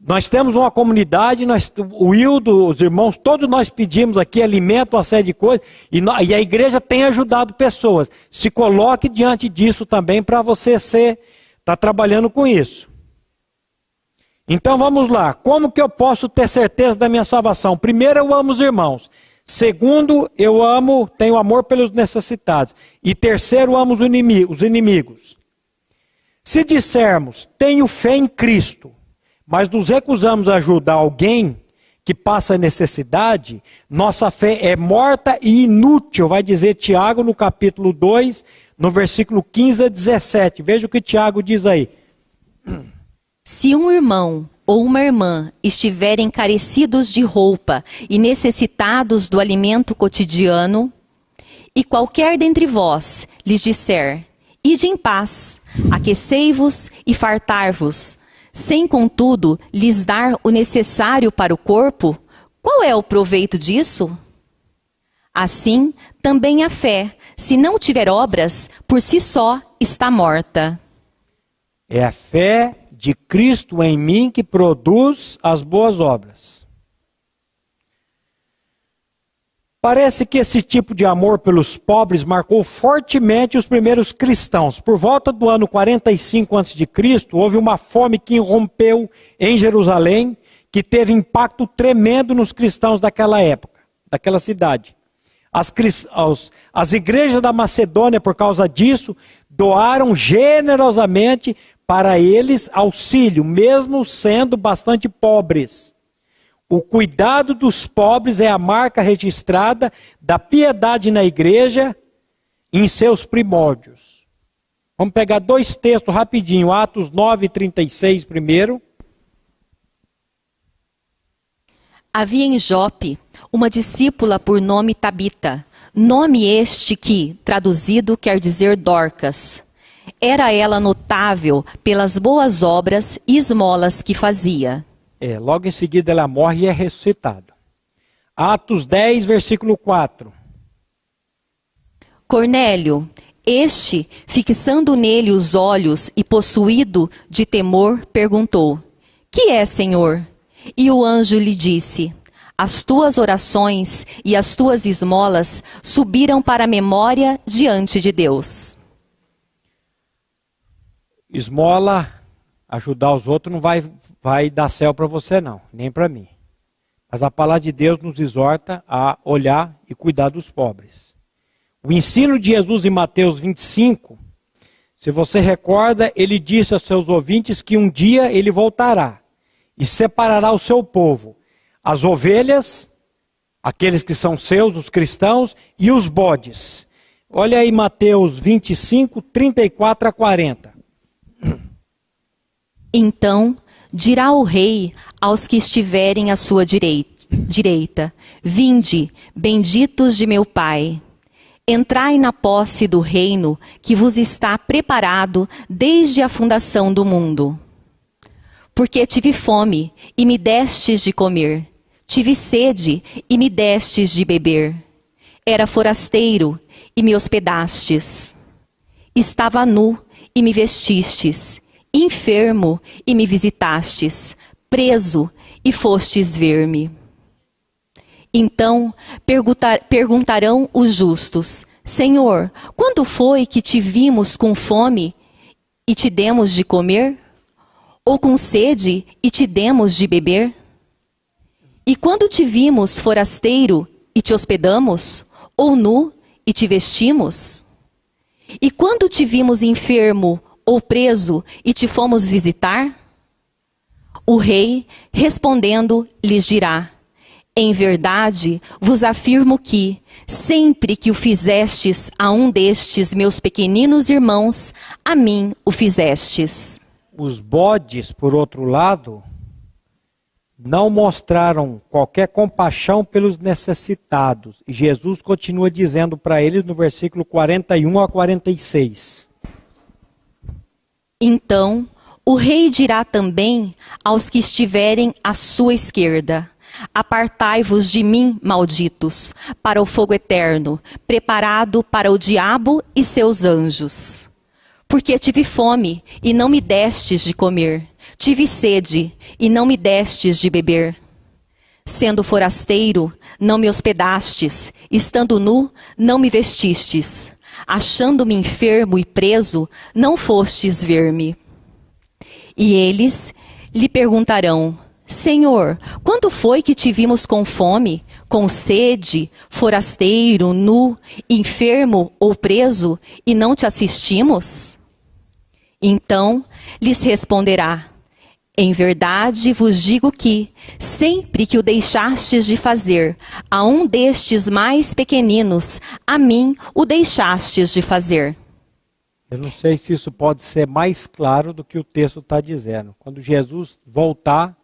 nós temos uma comunidade, nós, o Hildo, os irmãos, todos nós pedimos aqui alimento, uma série de coisas, e, e a igreja tem ajudado pessoas. Se coloque diante disso também para você ser, tá trabalhando com isso. Então vamos lá, como que eu posso ter certeza da minha salvação? Primeiro, eu amo os irmãos. Segundo, eu amo, tenho amor pelos necessitados. E terceiro, amo os inimigos. Se dissermos, tenho fé em Cristo, mas nos recusamos a ajudar alguém que passa necessidade, nossa fé é morta e inútil, vai dizer Tiago no capítulo 2, no versículo 15 a 17. Veja o que Tiago diz aí. Se um irmão ou uma irmã estiverem carecidos de roupa e necessitados do alimento cotidiano, e qualquer dentre vós lhes disser: Ide em paz, aquecei-vos e fartar-vos, sem contudo lhes dar o necessário para o corpo, qual é o proveito disso? Assim, também a fé, se não tiver obras, por si só está morta. É a fé de Cristo em mim que produz as boas obras. Parece que esse tipo de amor pelos pobres marcou fortemente os primeiros cristãos. Por volta do ano 45 a.C., houve uma fome que irrompeu em Jerusalém, que teve impacto tremendo nos cristãos daquela época, daquela cidade. As, as igrejas da Macedônia, por causa disso, doaram generosamente para eles auxílio, mesmo sendo bastante pobres. O cuidado dos pobres é a marca registrada da piedade na igreja em seus primórdios. Vamos pegar dois textos rapidinho, Atos 9, 36 primeiro. Havia em Jope uma discípula por nome Tabita, nome este que, traduzido, quer dizer Dorcas. Era ela notável pelas boas obras e esmolas que fazia. É, logo em seguida ela morre e é ressuscitada. Atos 10, versículo 4. Cornélio, este, fixando nele os olhos e possuído de temor, perguntou: Que é, Senhor? E o anjo lhe disse: As tuas orações e as tuas esmolas subiram para a memória diante de Deus esmola, ajudar os outros não vai, vai dar céu para você não, nem para mim. Mas a palavra de Deus nos exorta a olhar e cuidar dos pobres. O ensino de Jesus em Mateus 25, se você recorda, ele disse aos seus ouvintes que um dia ele voltará e separará o seu povo, as ovelhas, aqueles que são seus, os cristãos, e os bodes. Olha aí Mateus 25, 34 a 40. Então dirá o rei aos que estiverem à sua direita: Vinde, benditos de meu Pai. Entrai na posse do reino que vos está preparado desde a fundação do mundo. Porque tive fome e me destes de comer, tive sede e me destes de beber. Era forasteiro e me hospedastes. Estava nu e me vestistes, enfermo e me visitastes, preso e fostes ver-me. Então perguntar, perguntarão os justos: Senhor, quando foi que te vimos com fome e te demos de comer? Ou com sede e te demos de beber? E quando te vimos forasteiro e te hospedamos? Ou nu e te vestimos? E quando te vimos enfermo ou preso e te fomos visitar? O rei, respondendo, lhes dirá: Em verdade vos afirmo que, sempre que o fizestes a um destes meus pequeninos irmãos, a mim o fizestes. Os bodes, por outro lado, não mostraram qualquer compaixão pelos necessitados. E Jesus continua dizendo para eles no versículo 41 a 46. Então o rei dirá também aos que estiverem à sua esquerda: Apartai-vos de mim, malditos, para o fogo eterno, preparado para o diabo e seus anjos. Porque tive fome e não me destes de comer Tive sede e não me destes de beber. Sendo forasteiro, não me hospedastes, estando nu, não me vestistes. Achando-me enfermo e preso, não fostes ver-me. E eles lhe perguntarão: Senhor, quando foi que te vimos com fome, com sede, forasteiro, nu, enfermo ou preso, e não te assistimos? Então lhes responderá: Em verdade vos digo que, sempre que o deixastes de fazer a um destes mais pequeninos, a mim o deixastes de fazer. Eu não sei se isso pode ser mais claro do que o texto está dizendo. Quando Jesus voltar,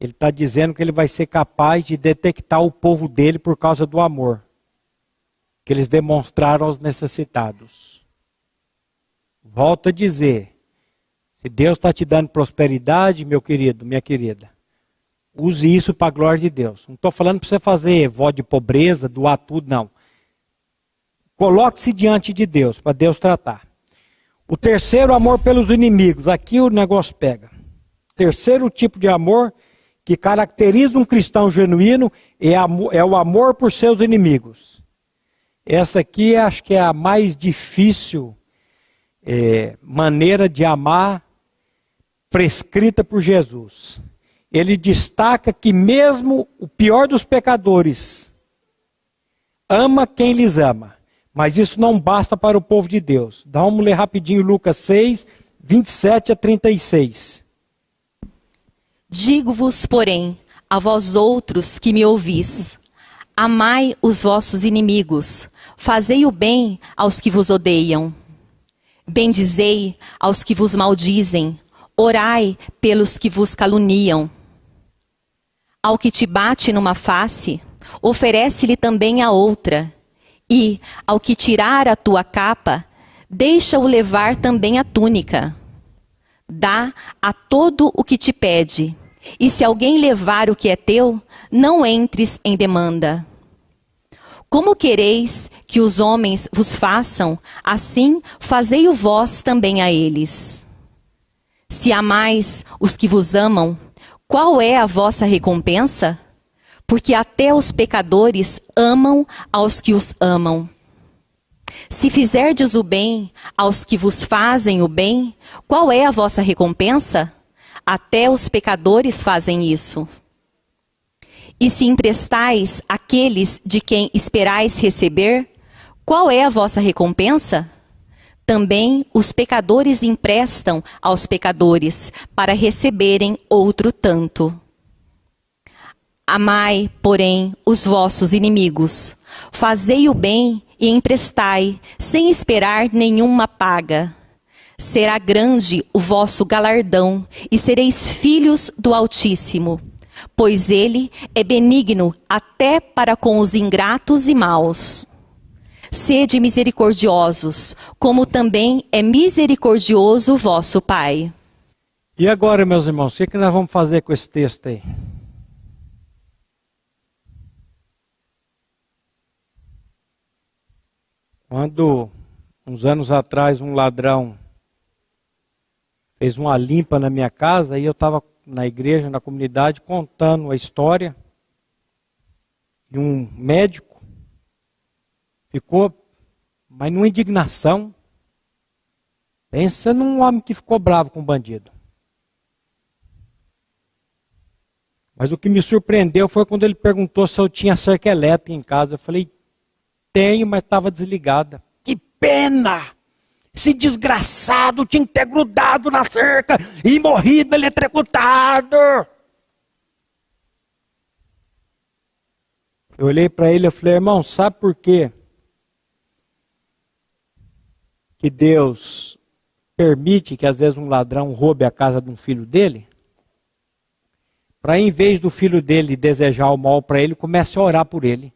ele está dizendo que ele vai ser capaz de detectar o povo dele por causa do amor que eles demonstraram aos necessitados. Volto a dizer: se Deus está te dando prosperidade, meu querido, minha querida, use isso para a glória de Deus. Não estou falando para você fazer voz de pobreza, doar tudo, não. Coloque-se diante de Deus, para Deus tratar. O terceiro, amor pelos inimigos. Aqui o negócio pega. Terceiro tipo de amor que caracteriza um cristão genuíno é, é o amor por seus inimigos. Essa aqui acho que é a mais difícil é, maneira de amar prescrita por Jesus. Ele destaca que mesmo o pior dos pecadores ama quem lhes ama. Mas isso não basta para o povo de Deus. Dá uma ler rapidinho Lucas 6, 27 a 36. Digo-vos, porém, a vós outros que me ouvis, amai os vossos inimigos, fazei o bem aos que vos odeiam. Bendizei aos que vos maldizem, orai pelos que vos caluniam. Ao que te bate numa face, oferece-lhe também a outra. E, ao que tirar a tua capa, deixa-o levar também a túnica. Dá a todo o que te pede. E se alguém levar o que é teu, não entres em demanda. Como quereis que os homens vos façam, assim fazei-o vós também a eles. Se amais os que vos amam, qual é a vossa recompensa? porque até os pecadores amam aos que os amam. Se fizerdes o bem aos que vos fazem o bem, qual é a vossa recompensa? Até os pecadores fazem isso. E se emprestais aqueles de quem esperais receber, qual é a vossa recompensa? Também os pecadores emprestam aos pecadores para receberem outro tanto. Amai, porém, os vossos inimigos. Fazei o bem e emprestai, sem esperar nenhuma paga. Será grande o vosso galardão, e sereis filhos do Altíssimo, pois ele é benigno até para com os ingratos e maus. Sede misericordiosos, como também é misericordioso o vosso Pai. E agora, meus irmãos, o que nós vamos fazer com esse texto aí? Quando, uns anos atrás, um ladrão fez uma limpa na minha casa, e eu estava na igreja, na comunidade, contando a história. E um médico ficou, mas numa indignação. Pensa num homem que ficou bravo com o bandido. Mas o que me surpreendeu foi quando ele perguntou se eu tinha cerca elétrica em casa. Eu falei, tenho, mas estava desligada. Que pena! Esse desgraçado tinha que ter grudado na cerca e morrido eletrocutado. Eu olhei para ele e falei, irmão, sabe por quê? Que Deus permite que às vezes um ladrão roube a casa de um filho dele? Para em vez do filho dele desejar o mal para ele, comece a orar por ele.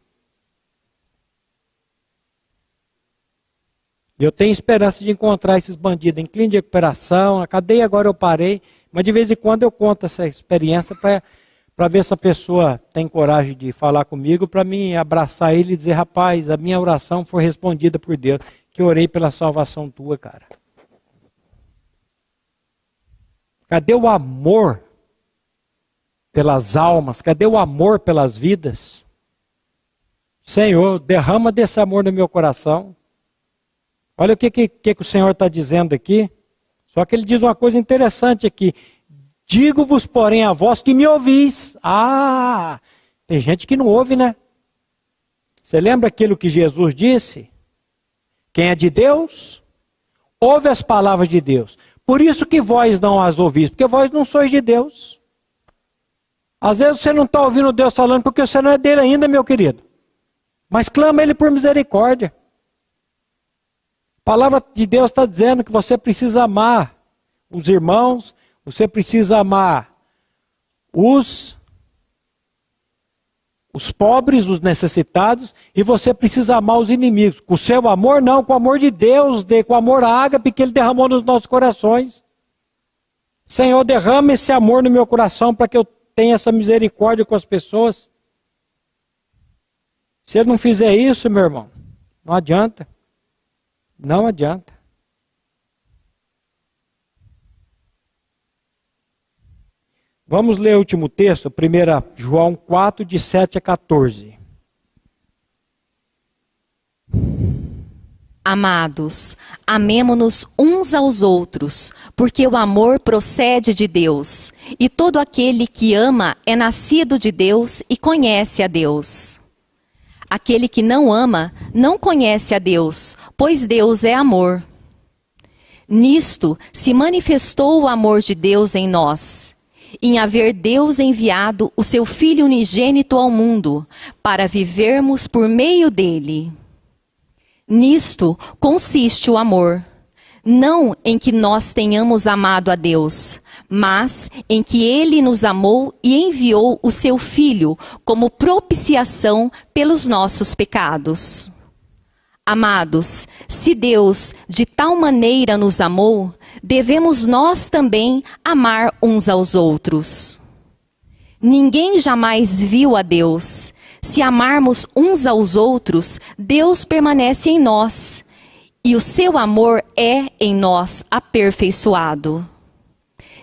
Eu tenho esperança de encontrar esses bandidos em clínica de recuperação, na cadeia agora eu parei, mas de vez em quando eu conto essa experiência para ver se a pessoa tem coragem de falar comigo, para mim abraçar ele e dizer, rapaz, a minha oração foi respondida por Deus, que eu orei pela salvação tua, cara. Cadê o amor pelas almas? Cadê o amor pelas vidas? Senhor, derrama desse amor no meu coração. Olha o que, que, que o Senhor está dizendo aqui. Só que ele diz uma coisa interessante aqui. Digo-vos, porém, a vós que me ouvis. Ah, tem gente que não ouve, né? Você lembra aquilo que Jesus disse? Quem é de Deus, ouve as palavras de Deus. Por isso que vós não as ouvis, porque vós não sois de Deus. Às vezes você não está ouvindo Deus falando porque você não é dele ainda, meu querido. Mas clama Ele por misericórdia. A palavra de Deus está dizendo que você precisa amar os irmãos, você precisa amar os os pobres, os necessitados, e você precisa amar os inimigos. Com o seu amor, não, com o amor de Deus, de, com o amor ágape que Ele derramou nos nossos corações. Senhor, derrama esse amor no meu coração para que eu tenha essa misericórdia com as pessoas. Se Ele não fizer isso, meu irmão, não adianta. Não adianta. Vamos ler o último texto, 1 João 4, de 7 a 14. Amados, amemo-nos uns aos outros, porque o amor procede de Deus, e todo aquele que ama é nascido de Deus e conhece a Deus. Aquele que não ama não conhece a Deus, pois Deus é amor. Nisto se manifestou o amor de Deus em nós em haver Deus enviado o seu Filho unigênito ao mundo, para vivermos por meio dele. Nisto consiste o amor. Não em que nós tenhamos amado a Deus, mas em que ele nos amou e enviou o seu Filho como propiciação pelos nossos pecados. Amados, se Deus de tal maneira nos amou, devemos nós também amar uns aos outros. Ninguém jamais viu a Deus. Se amarmos uns aos outros, Deus permanece em nós, e o seu amor é em nós aperfeiçoado.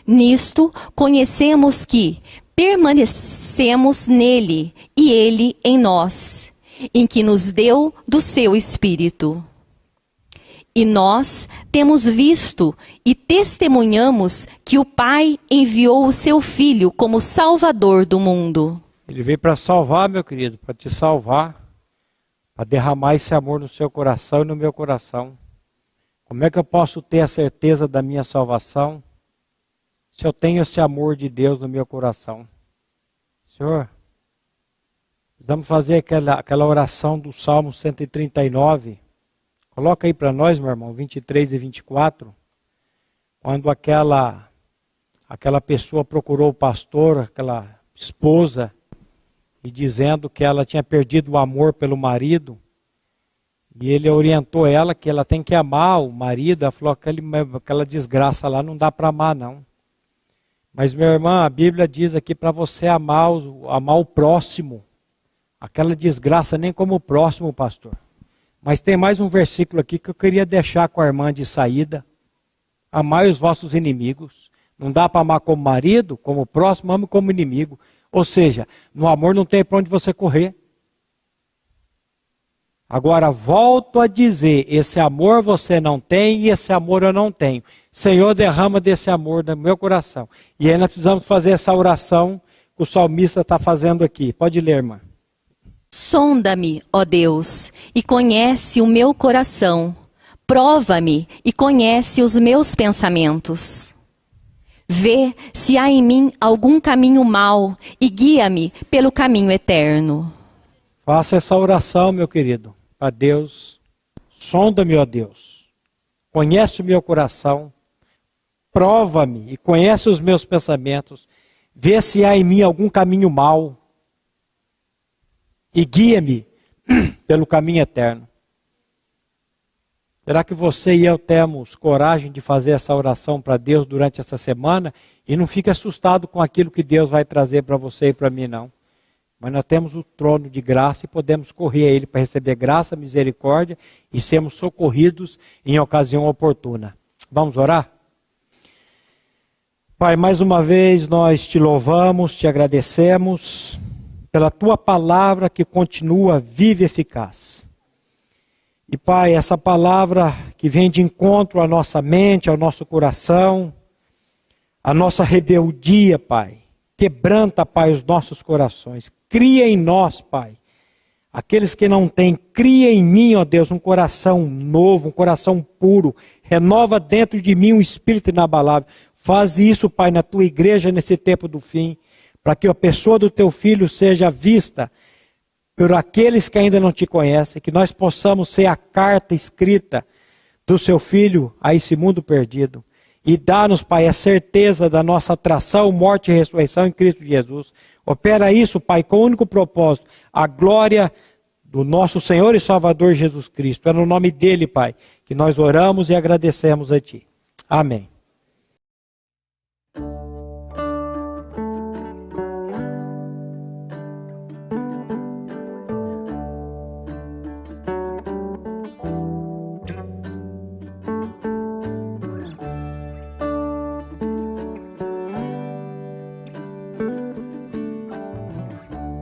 Nisto conhecemos que permanecemos nele e ele em nós em que nos deu do seu Espírito. E nós temos visto e testemunhamos que o Pai enviou o seu Filho como Salvador do mundo. Ele veio para salvar, meu querido, para te salvar, para derramar esse amor no seu coração e no meu coração. Como é que eu posso ter a certeza da minha salvação se eu tenho esse amor de Deus no meu coração? Senhor, Vamos fazer aquela, aquela oração do Salmo 139. Coloca aí para nós, meu irmão, 23 e 24. Quando aquela, aquela pessoa procurou o pastor, aquela esposa, e dizendo que ela tinha perdido o amor pelo marido. E ele orientou ela que ela tem que amar o marido. Ela falou: aquele, aquela desgraça lá não dá para amar, não. Mas, minha irmã, a Bíblia diz aqui para você amar, amar o próximo aquela desgraça nem como o próximo, pastor. Mas tem mais um versículo aqui que eu queria deixar com a irmã de saída. Amai os vossos inimigos. Não dá para amar como marido, como próximo, ame como inimigo. Ou seja, no amor não tem para onde você correr. Agora, volto a dizer: esse amor você não tem e esse amor eu não tenho. Senhor, derrama desse amor no meu coração. E aí nós precisamos fazer essa oração que o salmista está fazendo aqui. Pode ler, irmã. Sonda-me, ó Deus, e conhece o meu coração. Prova-me e conhece os meus pensamentos. Vê se há em mim algum caminho mau e guia-me pelo caminho eterno. Faça essa oração, meu querido, a Deus. Sonda-me, ó Deus. Conhece o meu coração. Prova-me e conhece os meus pensamentos. Vê se há em mim algum caminho mau e guia-me pelo caminho eterno. Será que você e eu temos coragem de fazer essa oração para Deus durante essa semana e não fique assustado com aquilo que Deus vai trazer para você e para mim, não? Mas nós temos o trono de graça e podemos correr a Ele para receber graça, misericórdia e sermos socorridos em ocasião oportuna. Vamos orar? Pai, mais uma vez nós te louvamos, te agradecemos pela tua palavra que continua viva e eficaz. E Pai, essa palavra que vem de encontro à nossa mente, ao nosso coração, a nossa rebeldia, Pai, quebranta, Pai, os nossos corações. Cria em nós, Pai, Aqueles que não têm, cria em mim, ó Deus, um coração novo, um coração puro. Renova dentro de mim um espírito inabalável. Faz isso, Pai, na tua igreja nesse tempo do fim, para que a pessoa do teu filho seja vista por aqueles que ainda não te conhecem, que nós possamos ser a carta escrita do seu filho a esse mundo perdido. E dá-nos, Pai, a certeza da nossa atração, morte e ressurreição em Cristo Jesus. Opera isso, Pai, com o único propósito, a glória do nosso Senhor e Salvador Jesus Cristo. É no nome dele, Pai, que nós oramos e agradecemos a Ti. Amém.